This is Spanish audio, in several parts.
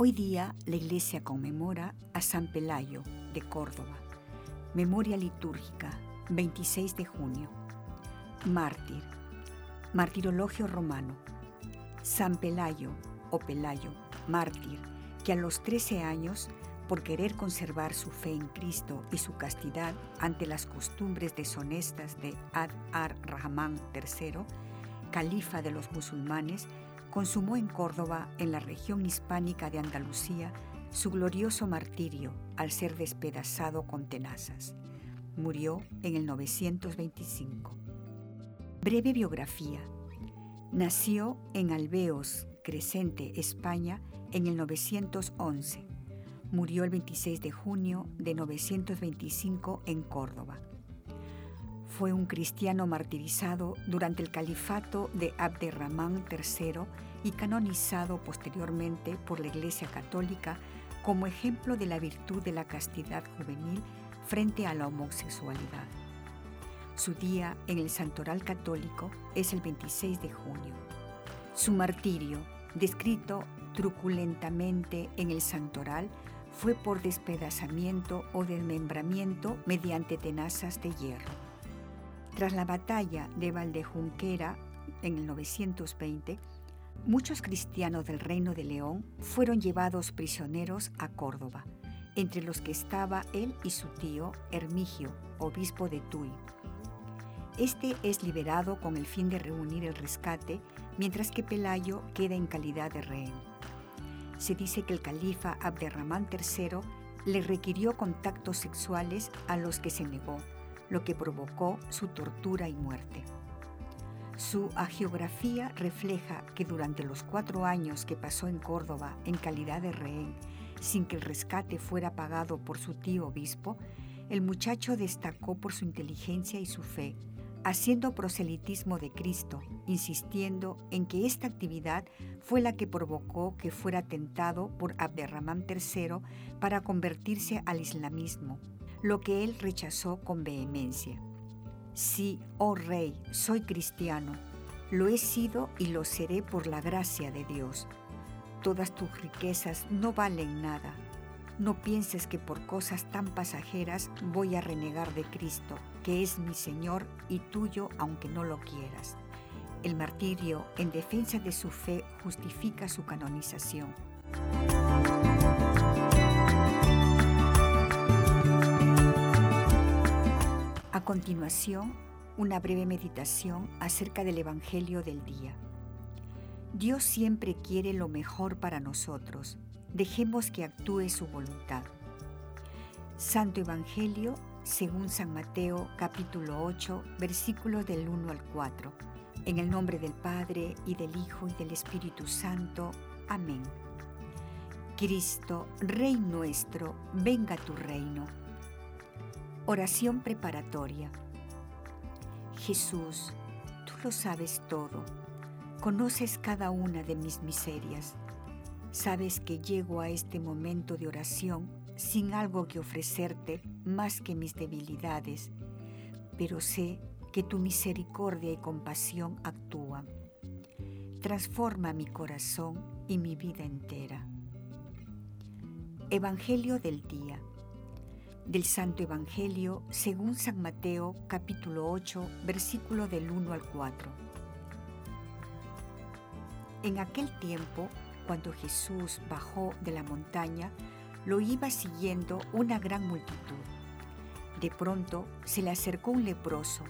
Hoy día la iglesia conmemora a San Pelayo de Córdoba. Memoria litúrgica, 26 de junio. Mártir. Martirologio romano. San Pelayo o Pelayo, mártir, que a los 13 años, por querer conservar su fe en Cristo y su castidad ante las costumbres deshonestas de Ad ar-Rahman III, califa de los musulmanes, consumó en Córdoba, en la región hispánica de Andalucía, su glorioso martirio al ser despedazado con tenazas. Murió en el 925. Breve biografía. Nació en Alveos, Crescente, España, en el 911. Murió el 26 de junio de 925 en Córdoba. Fue un cristiano martirizado durante el califato de Abderramán III y canonizado posteriormente por la Iglesia Católica como ejemplo de la virtud de la castidad juvenil frente a la homosexualidad. Su día en el Santoral Católico es el 26 de junio. Su martirio, descrito truculentamente en el Santoral, fue por despedazamiento o desmembramiento mediante tenazas de hierro. Tras la batalla de Valdejunquera en el 920, Muchos cristianos del Reino de León fueron llevados prisioneros a Córdoba, entre los que estaba él y su tío Hermigio, obispo de Tuy. Este es liberado con el fin de reunir el rescate, mientras que Pelayo queda en calidad de rehén. Se dice que el califa Abderramán III le requirió contactos sexuales a los que se negó, lo que provocó su tortura y muerte. Su agiografía refleja que durante los cuatro años que pasó en Córdoba en calidad de rehén, sin que el rescate fuera pagado por su tío obispo, el muchacho destacó por su inteligencia y su fe, haciendo proselitismo de Cristo, insistiendo en que esta actividad fue la que provocó que fuera tentado por Abderramán III para convertirse al islamismo, lo que él rechazó con vehemencia. Sí, oh Rey, soy cristiano, lo he sido y lo seré por la gracia de Dios. Todas tus riquezas no valen nada. No pienses que por cosas tan pasajeras voy a renegar de Cristo, que es mi Señor y tuyo aunque no lo quieras. El martirio en defensa de su fe justifica su canonización. A continuación, una breve meditación acerca del Evangelio del día. Dios siempre quiere lo mejor para nosotros. Dejemos que actúe su voluntad. Santo Evangelio según San Mateo capítulo 8 versículos del 1 al 4. En el nombre del Padre y del Hijo y del Espíritu Santo. Amén. Cristo, Rey nuestro, venga tu reino Oración preparatoria. Jesús, tú lo sabes todo, conoces cada una de mis miserias, sabes que llego a este momento de oración sin algo que ofrecerte más que mis debilidades, pero sé que tu misericordia y compasión actúan. Transforma mi corazón y mi vida entera. Evangelio del día del Santo Evangelio según San Mateo capítulo 8 versículo del 1 al 4. En aquel tiempo, cuando Jesús bajó de la montaña, lo iba siguiendo una gran multitud. De pronto se le acercó un leproso,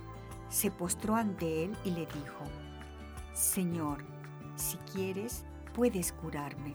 se postró ante él y le dijo, Señor, si quieres, puedes curarme.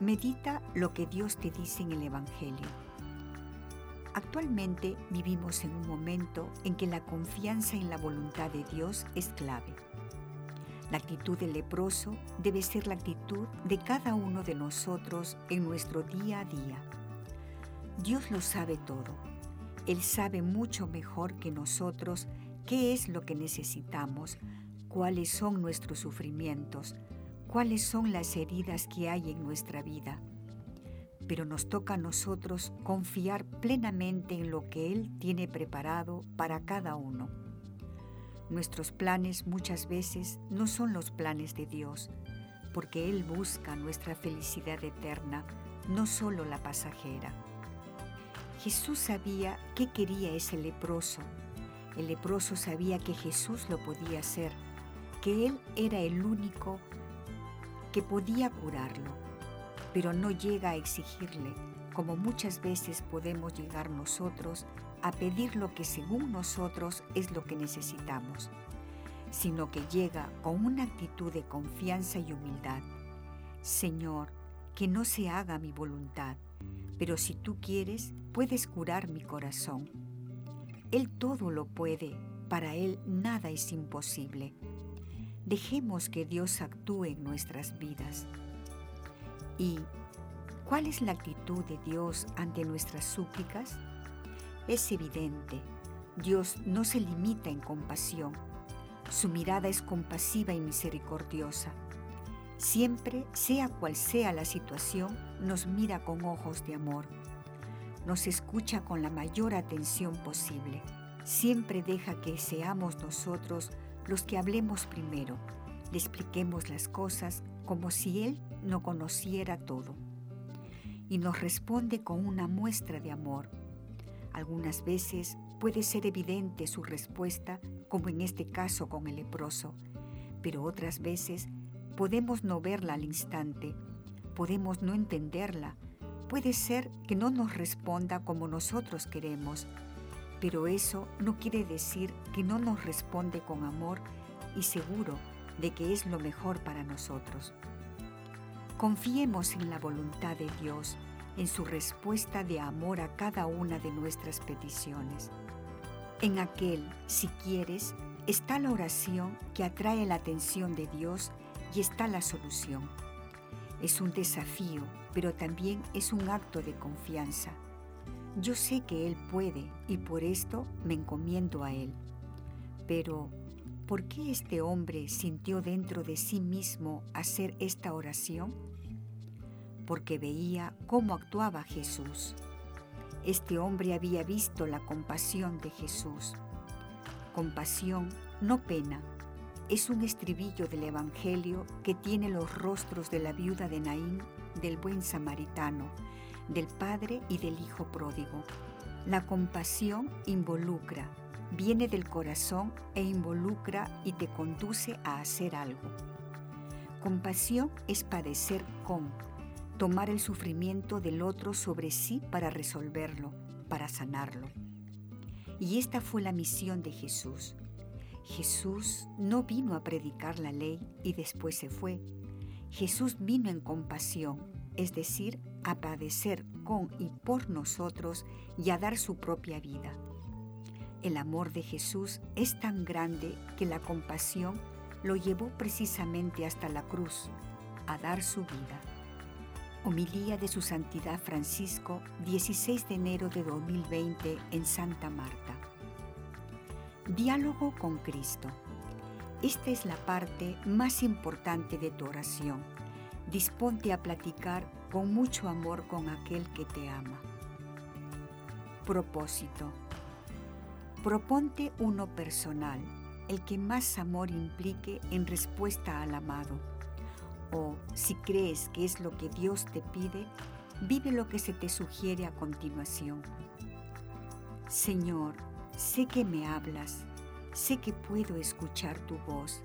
Medita lo que Dios te dice en el Evangelio. Actualmente vivimos en un momento en que la confianza en la voluntad de Dios es clave. La actitud del leproso debe ser la actitud de cada uno de nosotros en nuestro día a día. Dios lo sabe todo. Él sabe mucho mejor que nosotros qué es lo que necesitamos, cuáles son nuestros sufrimientos, cuáles son las heridas que hay en nuestra vida pero nos toca a nosotros confiar plenamente en lo que Él tiene preparado para cada uno. Nuestros planes muchas veces no son los planes de Dios, porque Él busca nuestra felicidad eterna, no solo la pasajera. Jesús sabía qué quería ese leproso. El leproso sabía que Jesús lo podía hacer, que Él era el único que podía curarlo pero no llega a exigirle, como muchas veces podemos llegar nosotros a pedir lo que según nosotros es lo que necesitamos, sino que llega con una actitud de confianza y humildad. Señor, que no se haga mi voluntad, pero si tú quieres, puedes curar mi corazón. Él todo lo puede, para Él nada es imposible. Dejemos que Dios actúe en nuestras vidas. ¿Y cuál es la actitud de Dios ante nuestras súplicas? Es evidente, Dios no se limita en compasión. Su mirada es compasiva y misericordiosa. Siempre, sea cual sea la situación, nos mira con ojos de amor. Nos escucha con la mayor atención posible. Siempre deja que seamos nosotros los que hablemos primero, le expliquemos las cosas como si Él no conociera todo. Y nos responde con una muestra de amor. Algunas veces puede ser evidente su respuesta, como en este caso con el leproso, pero otras veces podemos no verla al instante, podemos no entenderla, puede ser que no nos responda como nosotros queremos, pero eso no quiere decir que no nos responde con amor y seguro de que es lo mejor para nosotros. Confiemos en la voluntad de Dios, en su respuesta de amor a cada una de nuestras peticiones. En aquel, si quieres, está la oración que atrae la atención de Dios y está la solución. Es un desafío, pero también es un acto de confianza. Yo sé que Él puede y por esto me encomiendo a Él. Pero, ¿por qué este hombre sintió dentro de sí mismo hacer esta oración? Porque veía cómo actuaba Jesús. Este hombre había visto la compasión de Jesús. Compasión, no pena, es un estribillo del Evangelio que tiene los rostros de la viuda de Naín, del buen samaritano, del padre y del hijo pródigo. La compasión involucra, viene del corazón e involucra y te conduce a hacer algo. Compasión es padecer con, tomar el sufrimiento del otro sobre sí para resolverlo, para sanarlo. Y esta fue la misión de Jesús. Jesús no vino a predicar la ley y después se fue. Jesús vino en compasión, es decir, a padecer con y por nosotros y a dar su propia vida. El amor de Jesús es tan grande que la compasión lo llevó precisamente hasta la cruz, a dar su vida. Homilía de su Santidad Francisco, 16 de enero de 2020 en Santa Marta. Diálogo con Cristo. Esta es la parte más importante de tu oración. Disponte a platicar con mucho amor con aquel que te ama. Propósito Proponte uno personal, el que más amor implique en respuesta al amado. O, si crees que es lo que Dios te pide, vive lo que se te sugiere a continuación. Señor, sé que me hablas, sé que puedo escuchar tu voz,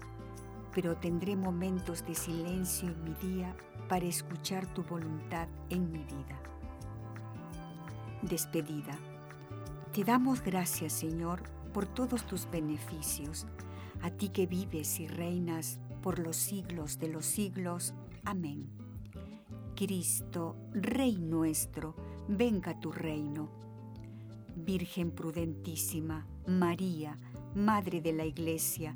pero tendré momentos de silencio en mi día para escuchar tu voluntad en mi vida. Despedida. Te damos gracias, Señor, por todos tus beneficios, a ti que vives y reinas por los siglos de los siglos. Amén. Cristo, Rey nuestro, venga tu reino. Virgen prudentísima, María, Madre de la Iglesia,